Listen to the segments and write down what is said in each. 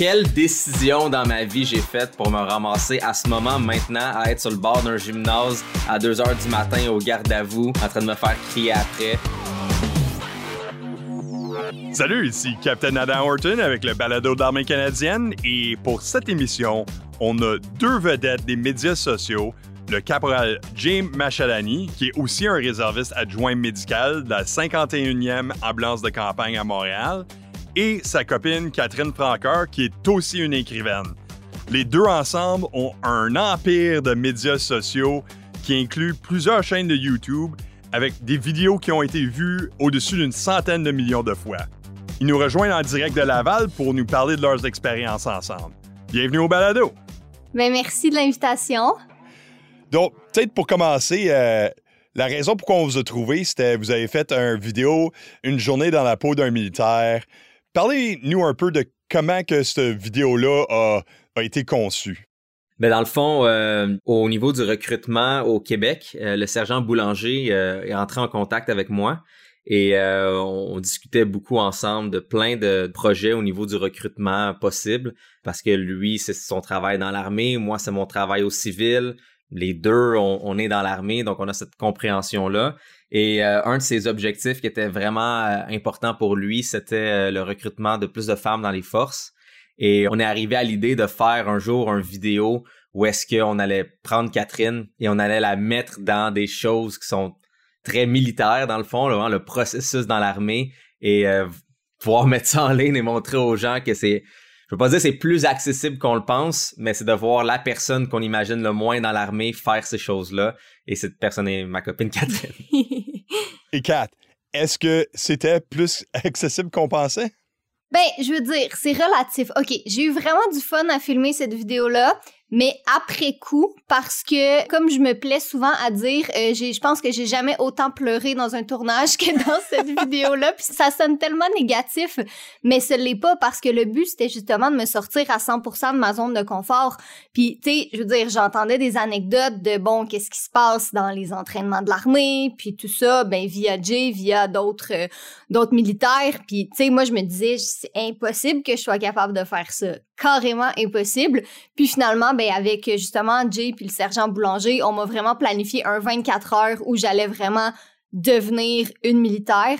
quelle décision dans ma vie j'ai faite pour me ramasser à ce moment maintenant à être sur le bord d'un gymnase à 2 heures du matin au garde à vous en train de me faire crier après? Salut, ici Captain Adam Horton avec le balado d'armée canadienne et pour cette émission, on a deux vedettes des médias sociaux, le caporal James Machalani, qui est aussi un réserviste adjoint médical de la 51e ambulance de campagne à Montréal, et sa copine Catherine Francoeur, qui est aussi une écrivaine. Les deux ensemble ont un empire de médias sociaux qui inclut plusieurs chaînes de YouTube avec des vidéos qui ont été vues au-dessus d'une centaine de millions de fois. Ils nous rejoignent en direct de Laval pour nous parler de leurs expériences ensemble. Bienvenue au balado. Ben, merci de l'invitation. Donc, peut-être pour commencer, euh, la raison pour laquelle on vous a trouvé, c'était vous avez fait une vidéo, une journée dans la peau d'un militaire. Parlez-nous un peu de comment que cette vidéo-là a, été conçue. Ben dans le fond, euh, au niveau du recrutement au Québec, euh, le sergent Boulanger est entré en contact avec moi et on, discutait beaucoup ensemble de plein de projets au niveau du recrutement possible parce que lui, c'est son travail dans l'armée, moi, c'est mon travail au civil les deux, on, est dans l'armée, donc on a cette compréhension-là. Et euh, un de ses objectifs qui était vraiment euh, important pour lui, c'était euh, le recrutement de plus de femmes dans les forces. Et on est arrivé à l'idée de faire un jour une vidéo où est-ce qu'on allait prendre Catherine et on allait la mettre dans des choses qui sont très militaires dans le fond, le processus dans l'armée et pouvoir mettre ça en ligne et montrer aux gens que c'est je veux pas dire c'est plus accessible qu'on le pense, mais c'est de voir la personne qu'on imagine le moins dans l'armée faire ces choses-là. Et cette personne est ma copine Catherine. Et Kat, est-ce que c'était plus accessible qu'on pensait? Ben, je veux dire, c'est relatif. OK, j'ai eu vraiment du fun à filmer cette vidéo-là mais après coup parce que comme je me plais souvent à dire euh, j'ai je pense que j'ai jamais autant pleuré dans un tournage que dans cette vidéo là puis ça sonne tellement négatif. Mais ce l'est pas parce que le but c'était justement de me sortir à 100% de ma zone de confort. Puis tu sais je veux dire j'entendais des anecdotes de bon qu'est-ce qui se passe dans les entraînements de l'armée puis tout ça ben via Jay via d'autres euh, d'autres militaires. Puis tu sais moi je me disais c'est impossible que je sois capable de faire ça carrément impossible puis finalement ben avec justement Jay puis le sergent Boulanger, on m'a vraiment planifié un 24 heures où j'allais vraiment devenir une militaire.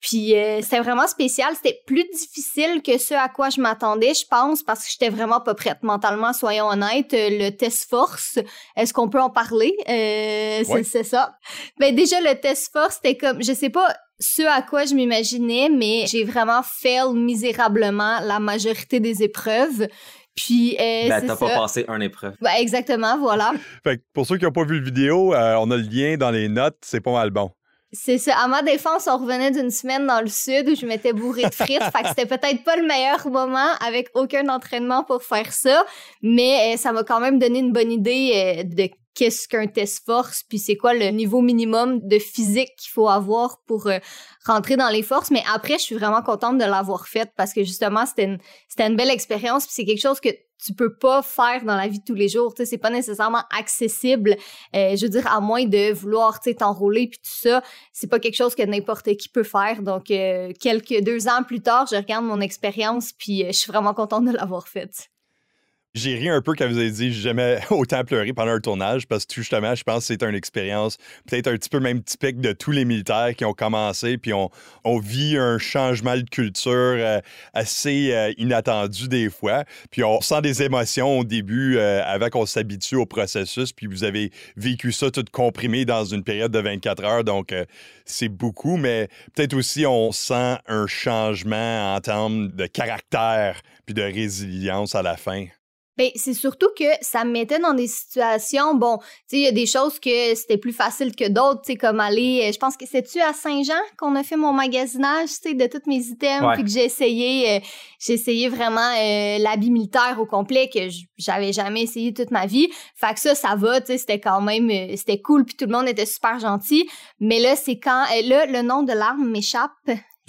Puis euh, c'était vraiment spécial, c'était plus difficile que ce à quoi je m'attendais, je pense, parce que j'étais vraiment pas prête mentalement, soyons honnêtes. Euh, le test force, est-ce qu'on peut en parler? Euh, C'est ça. Ben déjà le test force, c'était comme, je sais pas ce à quoi je m'imaginais, mais j'ai vraiment fail misérablement la majorité des épreuves. Puis, euh, ben, t'as pas passé un épreuve. Ben, exactement, voilà. fait pour ceux qui n'ont pas vu le vidéo, euh, on a le lien dans les notes, c'est pas mal bon. C'est ça. À ma défense, on revenait d'une semaine dans le sud où je m'étais bourrée de frites. fait que c'était peut-être pas le meilleur moment avec aucun entraînement pour faire ça. Mais euh, ça m'a quand même donné une bonne idée euh, de qu'est-ce qu'un test force, puis c'est quoi le niveau minimum de physique qu'il faut avoir pour euh, rentrer dans les forces. Mais après, je suis vraiment contente de l'avoir faite parce que justement, c'était une, une belle expérience, puis c'est quelque chose que tu peux pas faire dans la vie de tous les jours. Tu sais, c'est pas nécessairement accessible. Euh, je veux dire, à moins de vouloir, t'enrôler puis tout ça, c'est pas quelque chose que n'importe qui peut faire. Donc, euh, quelques deux ans plus tard, je regarde mon expérience puis je suis vraiment contente de l'avoir faite. J'ai ri un peu quand vous avez dit j'ai jamais autant pleuré pendant un tournage parce que justement, je pense que c'est une expérience peut-être un petit peu même typique de tous les militaires qui ont commencé puis on, on vit un changement de culture euh, assez euh, inattendu des fois. Puis on sent des émotions au début euh, avant qu'on s'habitue au processus. Puis vous avez vécu ça tout comprimé dans une période de 24 heures. Donc c'est beaucoup, mais peut-être aussi on sent un changement en termes de caractère puis de résilience à la fin. Ben, c'est surtout que ça me mettait dans des situations, bon, tu sais, il y a des choses que c'était plus facile que d'autres, tu sais, comme aller, euh, je pense que c'est-tu à Saint-Jean qu'on a fait mon magasinage, tu sais, de tous mes items, puis que j'ai essayé, euh, j'ai essayé vraiment euh, l'habit militaire au complet que j'avais jamais essayé toute ma vie. Fait que ça, ça va, tu sais, c'était quand même, c'était cool, puis tout le monde était super gentil. Mais là, c'est quand, là, le nom de l'arme m'échappe.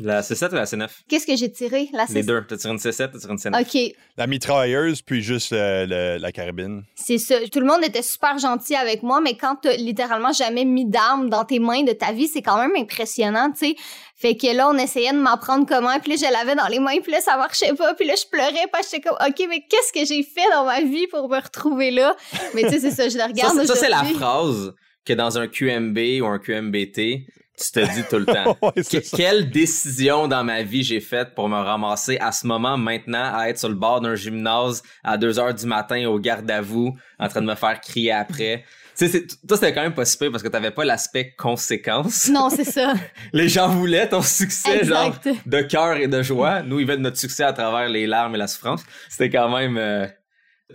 La C7 ou la C9? Qu'est-ce que j'ai tiré? La Les C7. deux. T'as tiré une C7, t'as tiré une C9. OK, La mitrailleuse, puis juste le- le- la carabine. c'est ça. Tout le monde était super gentil avec moi, mais quand t'as littéralement jamais mis d'arme dans tes mains de ta vie, c'est quand même impressionnant, tu sais. Fait que là, on essayait de m'apprendre comment, puis là, je l'avais dans les mains, puis là, ça marchait pas, puis là, je pleurais, parce que j'étais comme, OK, mais qu'est-ce que j'ai fait dans ma vie pour me retrouver là? Mais tu sais, c'est ça, je le regarde ça, c'est la phrase que dans un QMB ou un QMBT, tu te dis tout le temps. Ouais, Que- quelle décision dans ma vie j'ai faite pour me ramasser à ce moment maintenant à être sur le bord d'un gymnase à 2 heures du matin au garde à vous en train de me faire crier après. Tu sais, c'est- toi, c'était quand même pas si pire parce que t'avais pas l'aspect conséquence. Non, c'est ça. Les gens voulaient ton succès, genre, de cœur et de joie. Nous, ils veulent notre succès à travers les larmes et la souffrance. C'était quand même... Euh...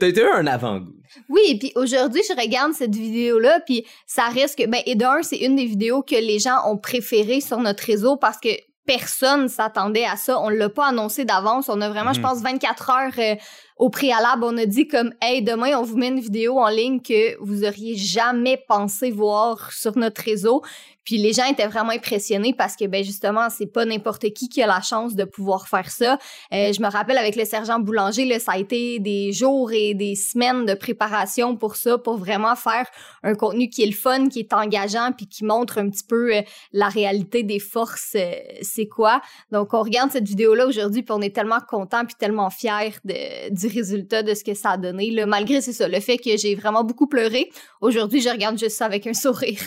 T'as eu un avant-goût. Oui, et puis aujourd'hui, je regarde cette vidéo-là, puis ça reste que, ben, et d'un, c'est une des vidéos que les gens ont préférées sur notre réseau parce que personne s'attendait à ça. On l'a pas annoncé d'avance. On a vraiment, je Mhm. pense, 24 heures euh, au préalable. On a dit comme, hey, demain, on vous met une vidéo en ligne que vous auriez jamais pensé voir sur notre réseau. Puis les gens étaient vraiment impressionnés parce que, ben, justement, c'est pas n'importe qui qui a la chance de pouvoir faire ça. Euh, je me rappelle avec le sergent Boulanger, là, ça a été des jours et des semaines de préparation pour ça, pour vraiment faire un contenu qui est le fun, qui est engageant, puis qui montre un petit peu euh, la réalité des forces, euh, c'est quoi. Donc, on regarde cette vidéo-là aujourd'hui, puis on est tellement content puis tellement fiers de, du résultat de ce que ça a donné. Là, malgré, c'est ça, le fait que j'ai vraiment beaucoup pleuré. Aujourd'hui, je regarde juste ça avec un sourire.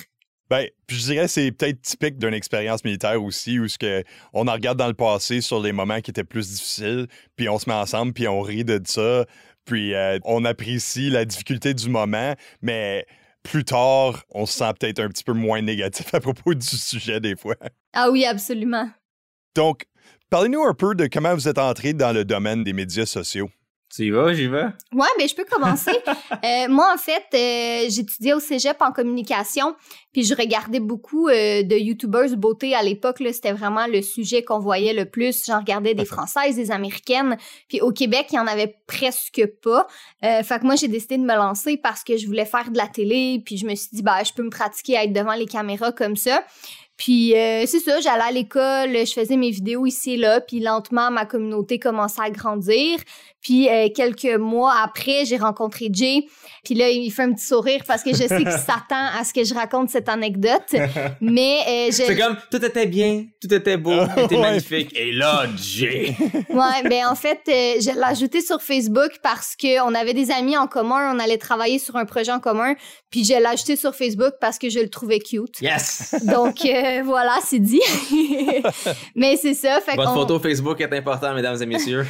Ben, puis je dirais c'est peut-être typique d'une expérience militaire aussi, où ce que on en regarde dans le passé sur les moments qui étaient plus difficiles, puis on se met ensemble, puis on rit de ça, puis euh, on apprécie la difficulté du moment, mais plus tard, on se sent peut-être un petit peu moins négatif à propos du sujet des fois. Ah oui, absolument. Donc, parlez-nous un peu de comment vous êtes entré dans le domaine des médias sociaux. Tu y vas, j'y vais? Ouais, ben je peux commencer. Euh, moi, en fait, euh, j'étudiais au cégep en communication, puis je regardais beaucoup euh, de YouTubers beauté à l'époque. C'était vraiment le sujet qu'on voyait le plus. J'en regardais des françaises, des américaines. Puis au Québec, il y en avait presque pas. Fait que moi, j'ai décidé de me lancer parce que je voulais faire de la télé. Puis je me suis dit, bah, je peux me pratiquer à être devant les caméras comme ça. Puis euh, c'est ça, j'allais à l'école, je faisais mes vidéos ici et là, puis lentement ma communauté commençait à grandir. Puis euh, quelques mois après, j'ai rencontré Jay, puis là il fait un petit sourire parce que je sais qu'il s'attend à ce que je raconte cette anecdote. Mais euh, je C'est comme, tout était bien, tout était beau, tout était magnifique. Et là, Jay! Ouais, ben en fait, euh, je l'ai ajouté sur Facebook parce que on avait des amis en commun, on allait travailler sur un projet en commun, puis je l'ai ajouté sur Facebook parce que je le trouvais cute. Yes! Donc euh, voilà, c'est dit. Mais c'est ça, fait Votre photo Facebook est importante, mesdames et messieurs.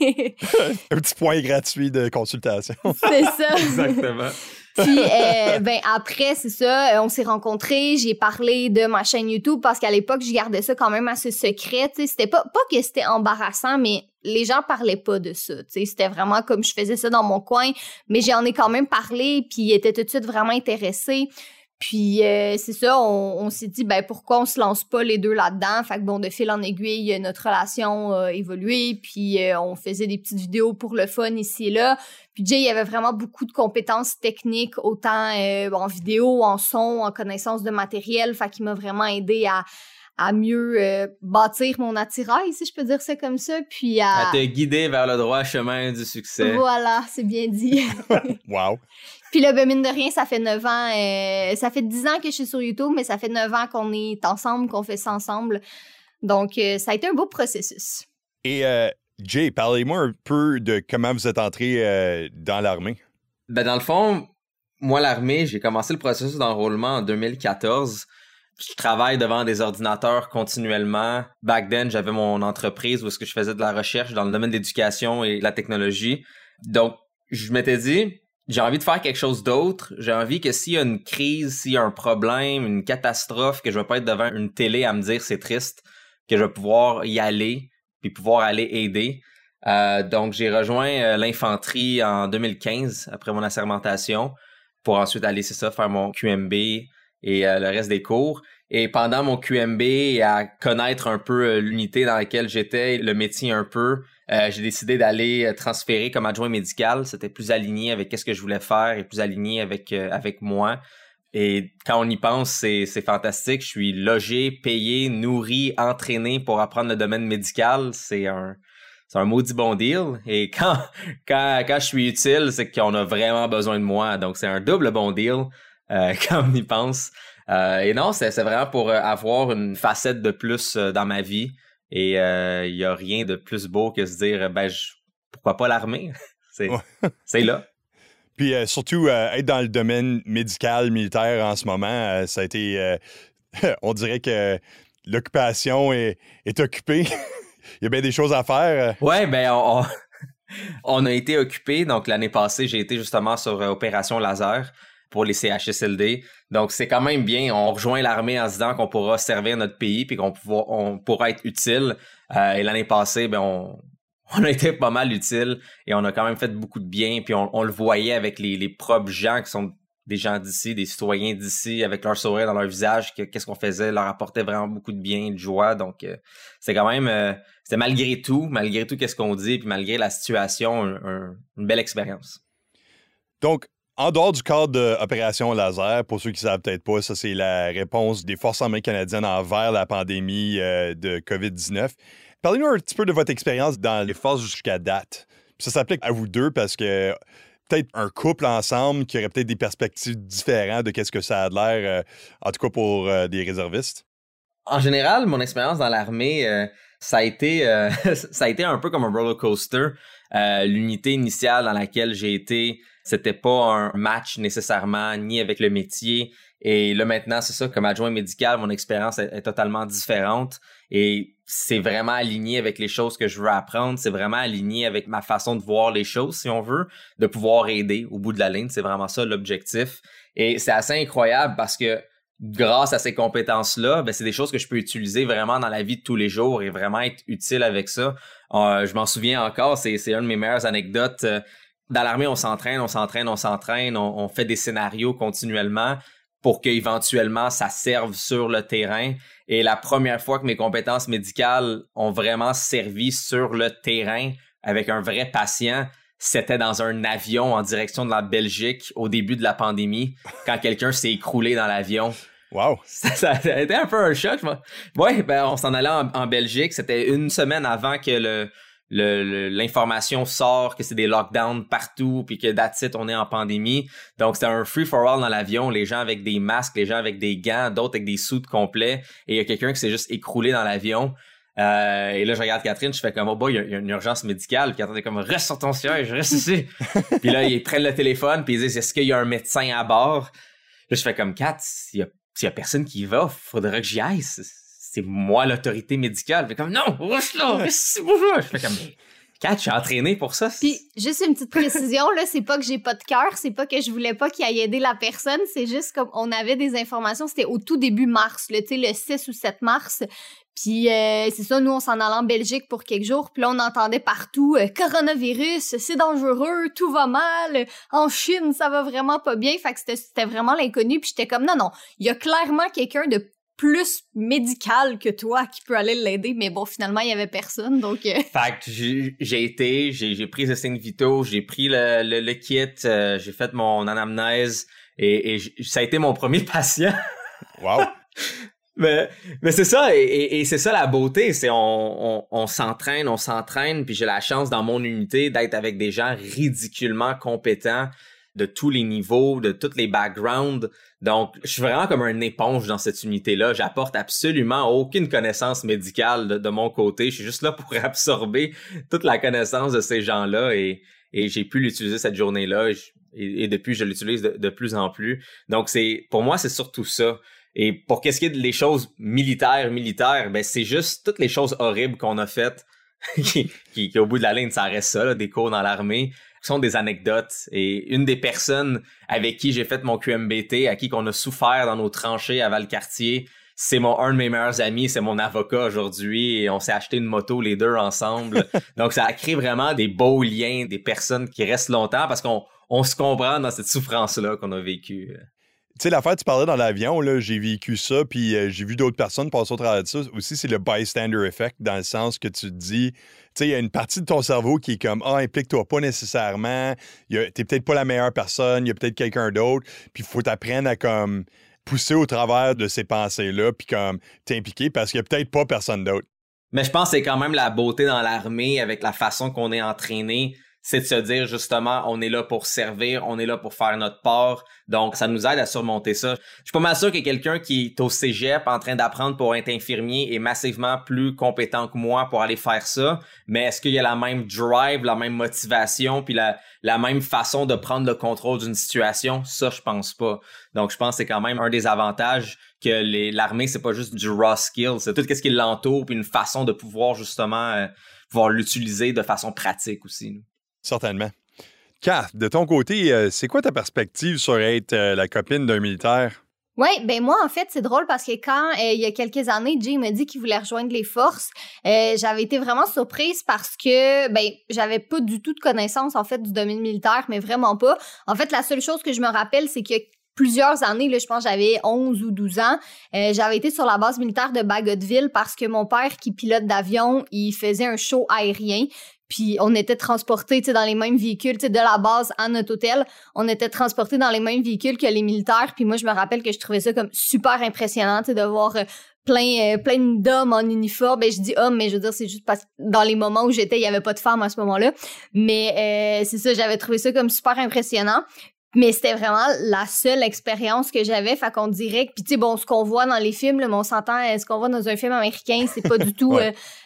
Un petit point gratuit de consultation. c'est ça. Exactement. Puis euh, ben après c'est ça, euh, on s'est rencontrés, j'ai parlé de ma chaîne YouTube parce qu'à l'époque je gardais ça quand même assez secret, tu sais, c'était pas pas que c'était embarrassant mais les gens parlaient pas de ça, tu sais, c'était vraiment comme je faisais ça dans mon coin, mais j'en ai quand même parlé puis ils étaient tout de suite vraiment intéressés. Puis euh, c'est ça, on, on s'est dit ben pourquoi on se lance pas les deux là-dedans? Fait que bon de fil en aiguille, notre relation a évolué, puis euh, on faisait des petites vidéos pour le fun ici et là. Puis Jay il avait vraiment beaucoup de compétences techniques, autant euh, en vidéo, en son, en connaissance de matériel. Fait qu'il m'a vraiment aidé à à mieux euh, bâtir mon attirail, si je peux dire ça comme ça, puis à... À te guider vers le droit chemin du succès. Voilà, c'est bien dit. Wow. Puis là, ben, mine de rien, ça fait 9 ans, euh, ça fait 10 ans que je suis sur YouTube, mais ça fait 9 ans qu'on est ensemble, qu'on fait ça ensemble. Donc, euh, ça a été un beau processus. Et euh, Jay, parlez-moi un peu de comment vous êtes entré euh, dans l'armée. Ben, dans le fond, moi, l'armée, j'ai commencé le processus d'enrôlement en 2014. Je travaille devant des ordinateurs continuellement. Back then, j'avais mon entreprise où est-ce que je faisais de la recherche dans le domaine de l'éducation et de la technologie. Donc, je m'étais dit, j'ai envie de faire quelque chose d'autre. J'ai envie que s'il y a une crise, s'il y a un problème, une catastrophe, que je vais pas être devant une télé à me dire c'est triste, que je vais pouvoir y aller puis pouvoir aller aider. Euh, donc, j'ai rejoint euh, l'infanterie en 2015 après mon assermentation pour ensuite aller, c'est ça, faire mon QMB et euh, le reste des cours. Et pendant mon QMB à connaître un peu euh, l'unité dans laquelle j'étais, le métier un peu, euh, j'ai décidé d'aller euh, transférer comme adjoint médical. C'était plus aligné avec ce que je voulais faire et plus aligné avec, euh, avec moi. Et quand on y pense, c'est, fantastique. Je suis logé, payé, nourri, entraîné pour apprendre le domaine médical. C'est un, un maudit bon deal. Et quand, quand, quand je suis utile, c'est qu'on a vraiment besoin de moi. Donc, c'est un double bon deal quand on y pense. Et non, c'est, c'est vraiment pour avoir une facette de plus dans ma vie. Et il y a rien de plus beau que se dire, ben, pourquoi pas l'armée? c'est, c'est là. Puis surtout, être dans le domaine médical, militaire en ce moment, ça a été... on dirait que l'occupation est, est occupée. Il y a bien des choses à faire. Ouais, ben on, on a été occupé. Donc l'année passée, j'ai été justement sur Opération Laser pour les CHSLD. Donc, c'est quand même bien. On rejoint l'armée en disant qu'on pourra servir notre pays puis qu'on on pourra être utile. Euh, et l'année passée, ben, on, a été pas mal utile et on a quand même fait beaucoup de bien. Puis on, le voyait avec les, les propres gens qui sont des gens d'ici, des citoyens d'ici, avec leur sourire dans leur visage, qu'est-ce qu'on faisait leur apportait vraiment beaucoup de bien, de joie. Donc, euh, c'est quand même, euh, c'était malgré tout, malgré tout qu'est-ce qu'on dit, puis malgré la situation, une belle expérience. Donc, en dehors du cadre d'opération laser, pour ceux qui ne savent peut-être pas, ça c'est la réponse des forces armées canadiennes envers la pandémie euh, de COVID-19. Parlez-nous un petit peu de votre expérience dans les forces jusqu'à date. ça s'applique à vous deux parce que peut-être un couple ensemble qui aurait peut-être des perspectives différentes de qu'est-ce que ça a l'air, euh, en tout cas pour euh, des réservistes. En général, mon expérience dans l'armée, ça a été ça a été un peu comme un roller coaster. L'unité initiale dans laquelle j'ai été c'était pas un match nécessairement ni avec le métier. Et là maintenant, c'est ça, comme adjoint médical, mon expérience est, totalement différente et c'est vraiment aligné avec les choses que je veux apprendre. C'est vraiment aligné avec ma façon de voir les choses, si on veut, de pouvoir aider au bout de la ligne. C'est vraiment ça l'objectif. Et c'est assez incroyable parce que grâce à ces compétences-là, ben, c'est des choses que je peux utiliser vraiment dans la vie de tous les jours et vraiment être utile avec ça. Euh, je m'en souviens encore, c'est, c'est une de mes meilleures anecdotes. Dans l'armée, on s'entraîne, on s'entraîne, on s'entraîne, on, fait des scénarios continuellement pour qu'éventuellement ça serve sur le terrain. Et la première fois que mes compétences médicales ont vraiment servi sur le terrain avec un vrai patient, c'était dans un avion en direction de la Belgique au début de la pandémie, quand quelqu'un s'est écroulé dans l'avion. Wow! Ça, a été un peu un choc. Oui, ben, on s'en allait en Belgique. C'était une semaine avant que le, l'information sort que c'est des lockdowns partout puis que that's it, on est en pandémie. Donc c'était un free for all dans l'avion, les gens avec des masques, les gens avec des gants, d'autres avec des soutes complets et il y a quelqu'un qui s'est juste écroulé dans l'avion. Euh, et là, je regarde Catherine, je fais comme, oh boy, il y, a une urgence médicale. Puis Catherine est comme, reste sur ton siège, reste ici. puis là, ils prennent le téléphone, puis ils disent, est-ce qu'il y a un médecin à bord? Là, je fais comme, Kat, s'il y a, y a personne qui y va, faudrait que j'y aille c'est moi l'autorité médicale. Fait comme, non, reste là, c'est bonjour. Je fais comme, Kat, je suis entraîné pour ça. Puis, juste une petite précision, là, c'est pas que j'ai pas de cœur, c'est pas que je voulais pas qu'il aille aider la personne, c'est juste comme on avait des informations, c'était au tout début mars, tu sais, le 6 ou 7 mars. Puis, euh, c'est ça, nous, on s'en allait en Belgique pour quelques jours, puis là, on entendait partout euh, coronavirus, c'est dangereux, tout va mal, en Chine, ça va vraiment pas bien. Fait que c'était vraiment l'inconnu, puis j'étais comme, non, non, il y a clairement quelqu'un de plus médical que toi qui peut aller l'aider, mais bon, finalement, il y avait personne, donc... Euh... Fait que j'ai été, j'ai pris ce signe vitaux, j'ai pris le, le, kit, euh, j'ai fait mon anamnèse, et, et ça a été mon premier patient. wow! mais mais c'est ça, et, et, c'est ça la beauté, c'est on, on, on s'entraîne, on s'entraîne, puis j'ai la chance dans mon unité d'être avec des gens ridiculement compétents, de tous les niveaux, de tous les backgrounds. Donc, je suis vraiment comme un éponge dans cette unité-là. J'apporte absolument aucune connaissance médicale de, mon côté. Je suis juste là pour absorber toute la connaissance de ces gens-là et, et j'ai pu l'utiliser cette journée-là et, depuis, je l'utilise de, plus en plus. Donc, c'est pour moi, c'est surtout ça. Et pour qu'est-ce qui est des choses militaires, militaires, ben c'est juste toutes les choses horribles qu'on a faites qui, qui, au bout de la ligne, ça reste ça, des cours dans l'armée sont des anecdotes. Et une des personnes avec qui j'ai fait mon QMBT, à qui qu'on a souffert dans nos tranchées à Valcartier, c'est mon un de mes meilleurs amis, c'est mon avocat aujourd'hui et on s'est acheté une moto les deux ensemble. Donc ça a créé vraiment des beaux liens, des personnes qui restent longtemps parce qu'on on se comprend dans cette souffrance là qu'on a vécue. Tu sais, l'affaire, tu parlais dans l'avion, là, j'ai vécu ça, puis euh, j'ai vu d'autres personnes passer au travers de ça. Aussi, c'est le bystander effect, dans le sens que tu te dis, tu sais, il y a une partie de ton cerveau qui est comme, ah, implique-toi pas nécessairement, t'es peut-être pas la meilleure personne, il y a peut-être quelqu'un d'autre, puis il faut t'apprendre à comme pousser au travers de ces pensées-là, puis comme t'impliquer parce qu'il y a peut-être pas personne d'autre. Mais je pense que c'est quand même la beauté dans l'armée avec la façon qu'on est entraîné c'est de se dire justement, on est là pour servir, on est là pour faire notre part. Donc, ça nous aide à surmonter ça. Je suis pas mal sûr que quelqu'un qui est au cégep en train d'apprendre pour être infirmier est massivement plus compétent que moi pour aller faire ça. Mais est-ce qu'il y a la même drive, la même motivation, puis la, la même façon de prendre le contrôle d'une situation? Ça, je pense pas. Donc, je pense que c'est quand même un des avantages que l'armée, c'est pas juste du raw skill, c'est tout ce qui l'entoure, puis une façon de pouvoir justement euh, pouvoir l'utiliser de façon pratique aussi. Certainement. Kath, de ton côté, euh, c'est quoi ta perspective sur être euh, la copine d'un militaire? Oui, ben moi, en fait, c'est drôle parce que quand, euh, il y a quelques années, Jay m'a dit qu'il voulait rejoindre les forces, j'avais été vraiment surprise parce que, ben, j'avais pas du tout de connaissance, en fait, du domaine militaire, mais vraiment pas. En fait, la seule chose que je me rappelle, c'est que plusieurs années, je pense j'avais 11 ou 12 ans, j'avais été sur la base militaire de Bagotville parce que mon père, qui pilote d'avion, il faisait un show aérien. Puis on était transportés dans les mêmes véhicules, de la base à notre hôtel, on était transportés dans les mêmes véhicules que les militaires. Puis moi, je me rappelle que je trouvais ça comme super impressionnant de voir euh, plein, euh, plein d'hommes en uniforme. Ben, je dis hommes, mais je veux dire, c'est juste parce que dans les moments où j'étais, il y avait pas de femmes à ce moment-là. Mais euh, c'est ça, j'avais trouvé ça comme super impressionnant. Mais c'était vraiment la seule expérience que j'avais. Fait qu'on dirait que, puis tu sais, bon, ce qu'on voit dans les films, là, on s'entend, ce qu'on voit dans un film américain, c'est pas du tout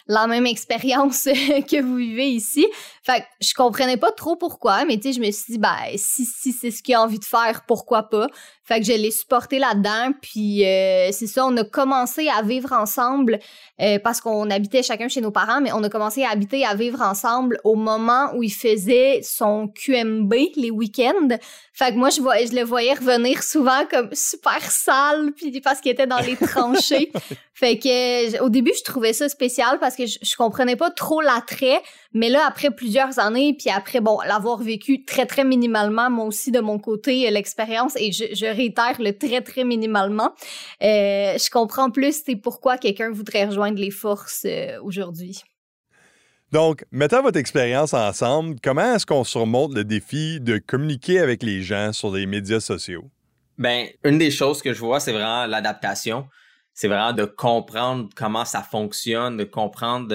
la même expérience que vous vivez ici. Fait que je comprenais pas trop pourquoi, mais tu sais, je me suis dit, ben, si, si c'est ce qu'il a envie de faire, pourquoi pas? Fait que je l'ai supporté là-dedans, puis euh, c'est ça, on a commencé à vivre ensemble euh, parce qu'on habitait chacun chez nos parents, mais on a commencé à habiter, à vivre ensemble au moment où il faisait son QMB les week-ends. Fait que moi, je, vois, je le voyais revenir souvent comme super sale, puis parce qu'il était dans les tranchées. fait que au début, je trouvais ça spécial parce que je, je comprenais pas trop l'attrait, mais là, après plusieurs années, puis après, bon, l'avoir vécu très, très minimalement, moi aussi, de mon côté, l'expérience, et je, je, réitère le très, très minimalement, euh, je comprends plus c'est pourquoi quelqu'un voudrait rejoindre les forces euh, aujourd'hui. Donc, mettant votre expérience ensemble, comment est-ce qu'on surmonte le défi de communiquer avec les gens sur les médias sociaux? Ben, une des choses que je vois, c'est vraiment l'adaptation. C'est vraiment de comprendre comment ça fonctionne, de comprendre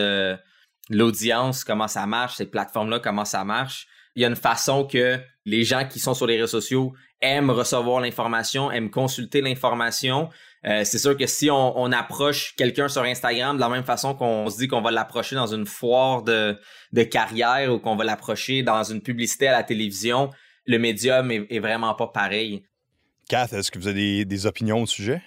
l'audience, comment ça marche, ces plateformes-là, comment ça marche. Il y a une façon que les gens qui sont sur les réseaux sociaux aiment recevoir l'information, aiment consulter l'information. Euh, c'est sûr que si on, approche quelqu'un sur Instagram de la même façon qu'on se dit qu'on va l'approcher dans une foire de, de carrière ou qu'on va l'approcher dans une publicité à la télévision, le médium est, vraiment pas pareil. Kath, est-ce que vous avez des opinions au sujet?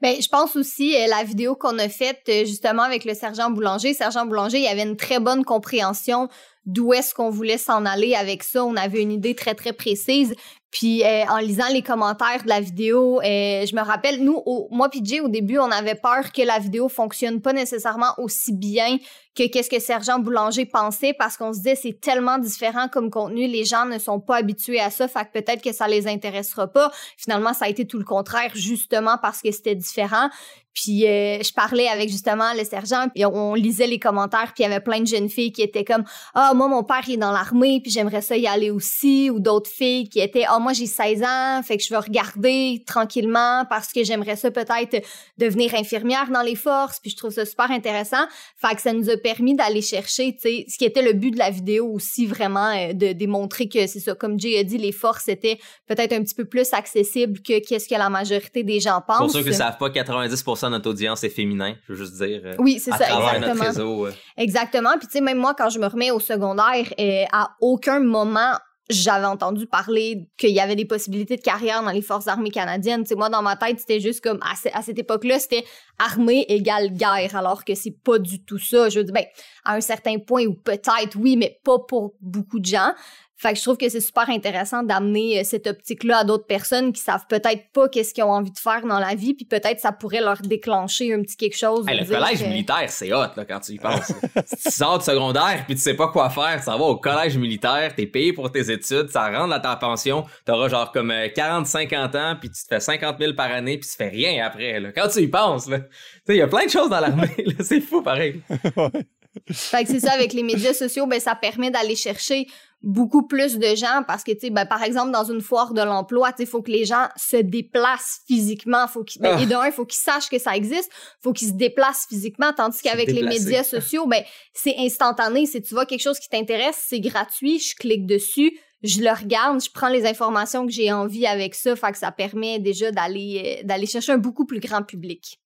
Ben, je pense aussi euh, la vidéo qu'on a faite euh, justement avec le sergent Boulanger. Sergent Boulanger, il avait une très bonne compréhension d'où est-ce qu'on voulait s'en aller avec ça. On avait une idée très très précise. Puis euh, en lisant les commentaires de la vidéo, je me rappelle, nous, moi puis Jay, au début, on avait peur que la vidéo fonctionne pas nécessairement aussi bien que qu'est-ce que Sergent Boulanger pensait parce qu'on se disait c'est tellement différent comme contenu, les gens ne sont pas habitués à ça, fait que peut-être que ça les intéressera pas. Finalement, ça a été tout le contraire justement parce que c'était différent. Puis euh, je parlais avec justement le sergent, puis on lisait les commentaires, puis il y avait plein de jeunes filles qui étaient comme ah moi mon père est dans l'armée, puis j'aimerais ça y aller aussi, ou d'autres filles qui étaient ah moi j'ai 16 ans, fait que je veux regarder tranquillement parce que j'aimerais ça peut-être devenir infirmière dans les forces, puis je trouve ça super intéressant. Fait que ça nous a permis d'aller chercher, tu sais, ce qui était le but de la vidéo aussi vraiment euh, de démontrer que c'est ça, comme Jay a dit, les forces étaient peut-être un petit peu plus accessibles que qu'est-ce que la majorité des gens pensent. Pour ceux qui savent pas, 90% de notre audience est féminin, je veux juste dire. Euh, oui, c'est ça, exactement. Exactement. Puis tu sais, même moi, quand je me remets au secondaire, euh, à aucun moment j'avais entendu parler qu'il y avait des possibilités de carrière dans les forces armées canadiennes. Tu sais, moi, dans ma tête, c'était juste comme, à, cette époque-là, c'était armée égale guerre, alors que c'est pas du tout ça. Je veux dire, ben, à un certain point, ou peut-être, oui, mais pas pour beaucoup de gens. Fait que je trouve que c'est super intéressant d'amener euh, cette optique-là à d'autres personnes qui savent peut-être pas qu'est-ce qu'ils ont envie de faire dans la vie, puis peut-être ça pourrait leur déclencher un petit quelque chose. le collège militaire, c'est hot là, quand tu y penses. si tu sors du secondaire puis tu sais pas quoi faire, ça va au collège militaire, t'es payé pour tes études, ça rentre à ta pension, t'auras genre comme 40-50 euh, ans, puis tu te fais 50 000 par année, puis tu fais rien après. Là. Quand tu y penses, tu sais, il y a plein de choses dans l'armée, c'est fou pareil. fait que c'est ça, avec les médias sociaux, ben ça permet d'aller chercher beaucoup plus de gens parce que, tu sais, ben, par exemple, dans une foire de l'emploi, tu il faut que les gens se déplacent physiquement. Faut qu'ils, ben, ah. Et faut qu'ils sachent que ça existe. faut qu'ils se déplacent physiquement. Tandis qu'avec les médias sociaux, ben, c'est instantané. Si tu vois quelque chose qui t'intéresse, c'est gratuit. Je clique dessus. Je le regarde, je prends les informations que j'ai envie avec ça, fait que ça permet déjà d'aller euh, d'aller chercher un beaucoup plus grand public.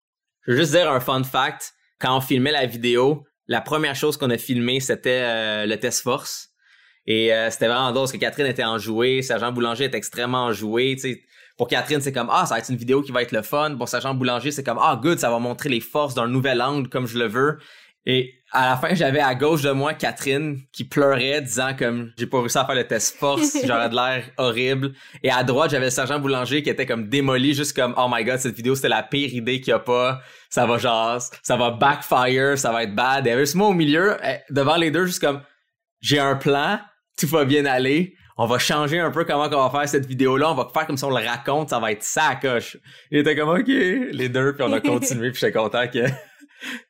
Je veux juste dire un fun fact. Quand on filmait la vidéo, la première chose qu'on a filmé, c'était euh, le test force. Et euh, c'était vraiment drôle parce que Catherine était enjouée, Sergent Boulanger était extrêmement enjoué. Pour Catherine, c'est comme Ah, ça va être une vidéo qui va être le fun. Pour Sergent Boulanger, c'est comme Ah, good, ça va montrer les forces d'un nouvel angle comme je le veux. Et à la fin, j'avais à gauche de moi Catherine qui pleurait, disant comme j'ai pas réussi à faire le test force, j'aurais de l'air horrible. Et à droite, j'avais Sergent Boulanger qui était comme démoli, juste comme oh my god, cette vidéo c'était la pire idée qu'il y a pas. Ça va genre, ça va backfire, ça va être bad. Et avait moi au milieu, eh, devant les deux, juste comme j'ai un plan, tout va bien aller. On va changer un peu comment on va faire cette vidéo-là. On va faire comme si on le raconte, ça va être ça coche. Il était comme OK, les deux, puis on a continué, puis j'étais content que.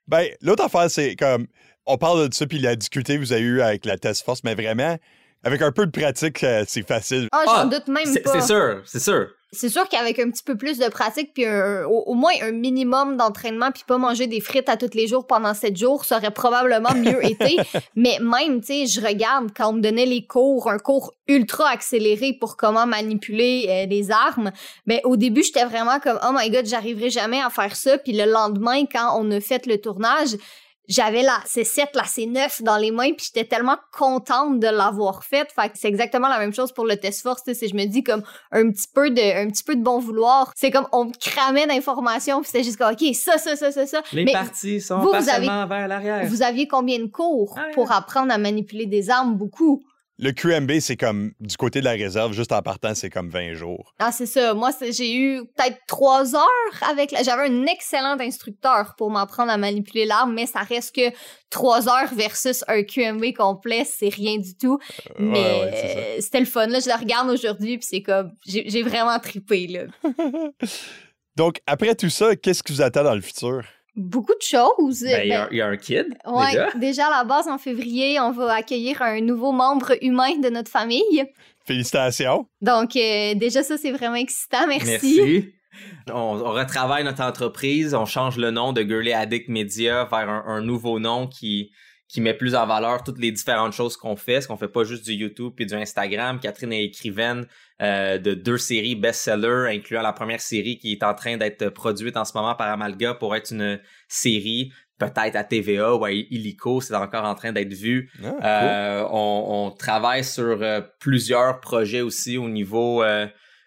Ben, l'autre affaire, c'est comme. On parle de ça, puis la difficulté que vous avez eu avec la test force, mais vraiment, avec un peu de pratique, euh, c'est facile. Ah, j'en ah, doute même pas. C'est sûr, c'est sûr. C'est sûr qu'avec un petit peu plus de pratique, puis au, moins un minimum d'entraînement, puis pas manger des frites à tous les jours pendant sept jours, ça aurait probablement mieux été. Mais même, tu sais, je regarde quand on me donnait les cours, un cours ultra accéléré pour comment manipuler euh, les armes. Mais au début, j'étais vraiment comme oh my god, j'arriverai jamais à faire ça. Puis le lendemain, quand on a fait le tournage, j'avais la C7, la C9 dans les mains, puis j'étais tellement contente de l'avoir faite. Fait que c'est exactement la même chose pour le test force. Si je me dis comme un petit peu de, un petit peu de bon vouloir, c'est comme on me cramait d'informations, puis c'était juste comme ok ça, ça, ça, ça, ça. Les parties sont vous, vous avez, vers l'arrière. Vous aviez combien de cours pour apprendre à manipuler des armes? Beaucoup. Le QMB, c'est comme du côté de la réserve, juste en partant, c'est comme 20 jours. Ah, c'est ça. Moi, j'ai eu peut-être trois heures avec. La... J'avais un excellent instructeur pour m'apprendre à manipuler l'arme, mais ça reste que trois heures versus un QMB complet, c'est rien du tout. Euh, mais c'était le fun. Là, je la regarde aujourd'hui, puis c'est comme. J'ai vraiment tripé, là. Donc, après tout ça, qu'est-ce qui vous attend dans le futur? Beaucoup de choses. Ben, il y, a ben, un kid. déjà. déjà à la base, en février, on va accueillir un nouveau membre humain de notre famille. Félicitations. Donc, euh, déjà, ça, c'est vraiment excitant. Merci. Merci. On, retravaille notre entreprise, on change le nom de Girly Addict Media vers un nouveau nom qui, qui met plus en valeur toutes les différentes choses qu'on fait, parce qu'on fait pas juste du YouTube et du Instagram? Catherine est écrivaine euh, de deux séries best-sellers, incluant la première série qui est en train d'être produite en ce moment par Amalga pour être une série peut-être à TVA ou à Illico, c'est encore en train d'être vu. Ah, euh, on, travaille sur euh, plusieurs projets aussi au niveau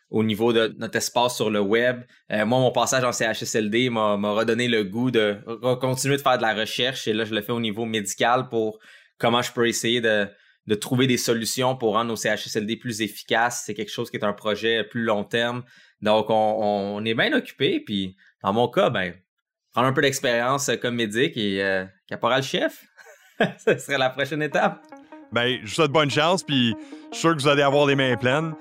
au niveau de notre espace sur le web. Euh, moi, mon passage en CHSLD m'a redonné le goût de continuer de faire de la recherche et là, je le fais au niveau médical pour comment je peux essayer de, trouver des solutions pour rendre nos CHSLD plus efficaces. C'est quelque chose qui est un projet plus long terme. Donc, on, est bien occupé. Puis, dans mon cas, ben, prendre un peu d'expérience comme médic et euh, caporal-chef, ce serait la prochaine étape. Ben, je vous souhaite bonne chance, puis je suis sûr que vous allez avoir les mains pleines.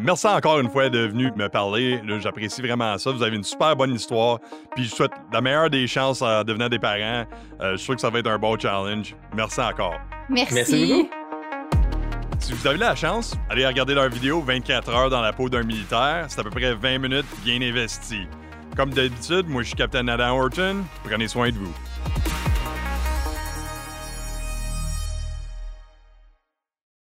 Merci encore une fois de venir me parler. J'apprécie vraiment ça. Vous avez une super bonne histoire. Puis je souhaite la meilleure des chances à devenir des parents. Euh, je suis sûr que ça va être un bon challenge. Merci encore. Merci. Merci beaucoup. Si vous avez la chance, allez regarder leur vidéo 24 heures dans la peau d'un militaire. C'est à peu près 20 minutes bien investies. Comme d'habitude, moi je suis Captain Adam Horton. Prenez soin de vous.